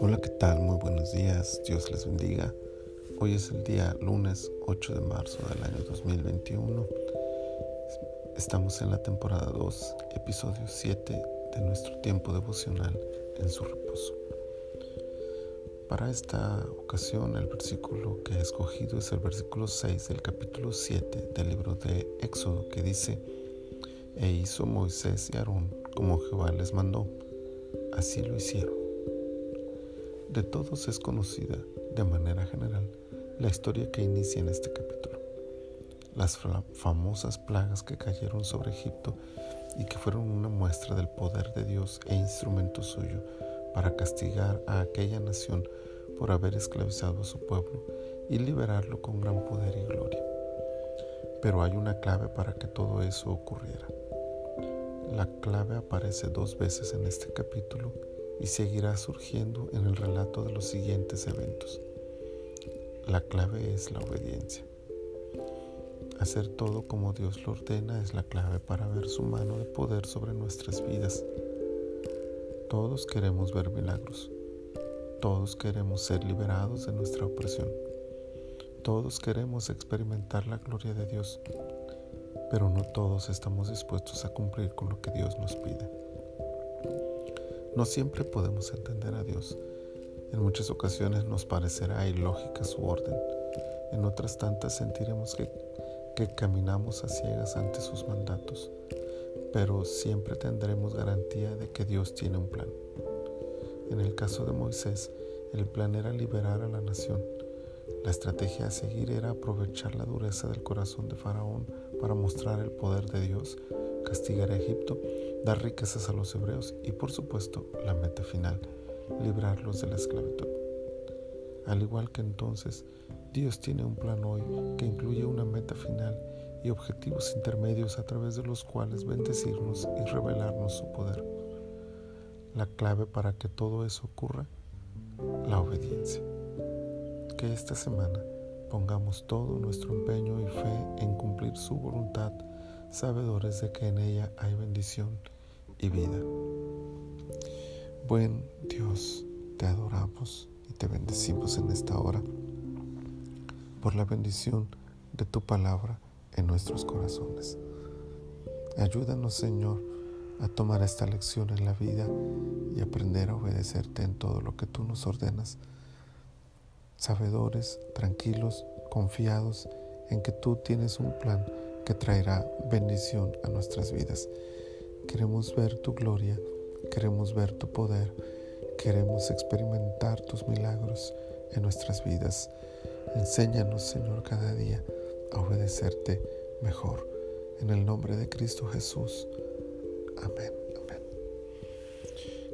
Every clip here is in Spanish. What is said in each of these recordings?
Hola, ¿qué tal? Muy buenos días, Dios les bendiga. Hoy es el día lunes 8 de marzo del año 2021. Estamos en la temporada 2, episodio 7 de nuestro tiempo devocional en su reposo. Para esta ocasión el versículo que he escogido es el versículo 6 del capítulo 7 del libro de Éxodo que dice, E hizo Moisés y Aarón como Jehová les mandó, así lo hicieron. De todos es conocida, de manera general, la historia que inicia en este capítulo. Las famosas plagas que cayeron sobre Egipto y que fueron una muestra del poder de Dios e instrumento suyo para castigar a aquella nación por haber esclavizado a su pueblo y liberarlo con gran poder y gloria. Pero hay una clave para que todo eso ocurriera. La clave aparece dos veces en este capítulo y seguirá surgiendo en el relato de los siguientes eventos. La clave es la obediencia. Hacer todo como Dios lo ordena es la clave para ver su mano de poder sobre nuestras vidas. Todos queremos ver milagros. Todos queremos ser liberados de nuestra opresión. Todos queremos experimentar la gloria de Dios, pero no todos estamos dispuestos a cumplir con lo que Dios nos pide. No siempre podemos entender a Dios. En muchas ocasiones nos parecerá ilógica su orden. En otras tantas sentiremos que, que caminamos a ciegas ante sus mandatos. Pero siempre tendremos garantía de que Dios tiene un plan. En el caso de Moisés, el plan era liberar a la nación. La estrategia a seguir era aprovechar la dureza del corazón de Faraón para mostrar el poder de Dios, castigar a Egipto dar riquezas a los hebreos y por supuesto la meta final, librarlos de la esclavitud. Al igual que entonces, Dios tiene un plan hoy que incluye una meta final y objetivos intermedios a través de los cuales bendecirnos y revelarnos su poder. La clave para que todo eso ocurra, la obediencia. Que esta semana pongamos todo nuestro empeño y fe en cumplir su voluntad sabedores de que en ella hay bendición y vida. Buen Dios, te adoramos y te bendecimos en esta hora por la bendición de tu palabra en nuestros corazones. Ayúdanos, Señor, a tomar esta lección en la vida y aprender a obedecerte en todo lo que tú nos ordenas. Sabedores, tranquilos, confiados en que tú tienes un plan que traerá bendición a nuestras vidas. Queremos ver tu gloria, queremos ver tu poder, queremos experimentar tus milagros en nuestras vidas. Enséñanos, Señor, cada día a obedecerte mejor. En el nombre de Cristo Jesús. Amén. Amén.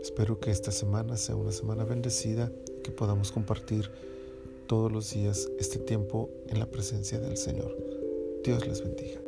Espero que esta semana sea una semana bendecida, que podamos compartir todos los días este tiempo en la presencia del Señor. Dios les bendiga.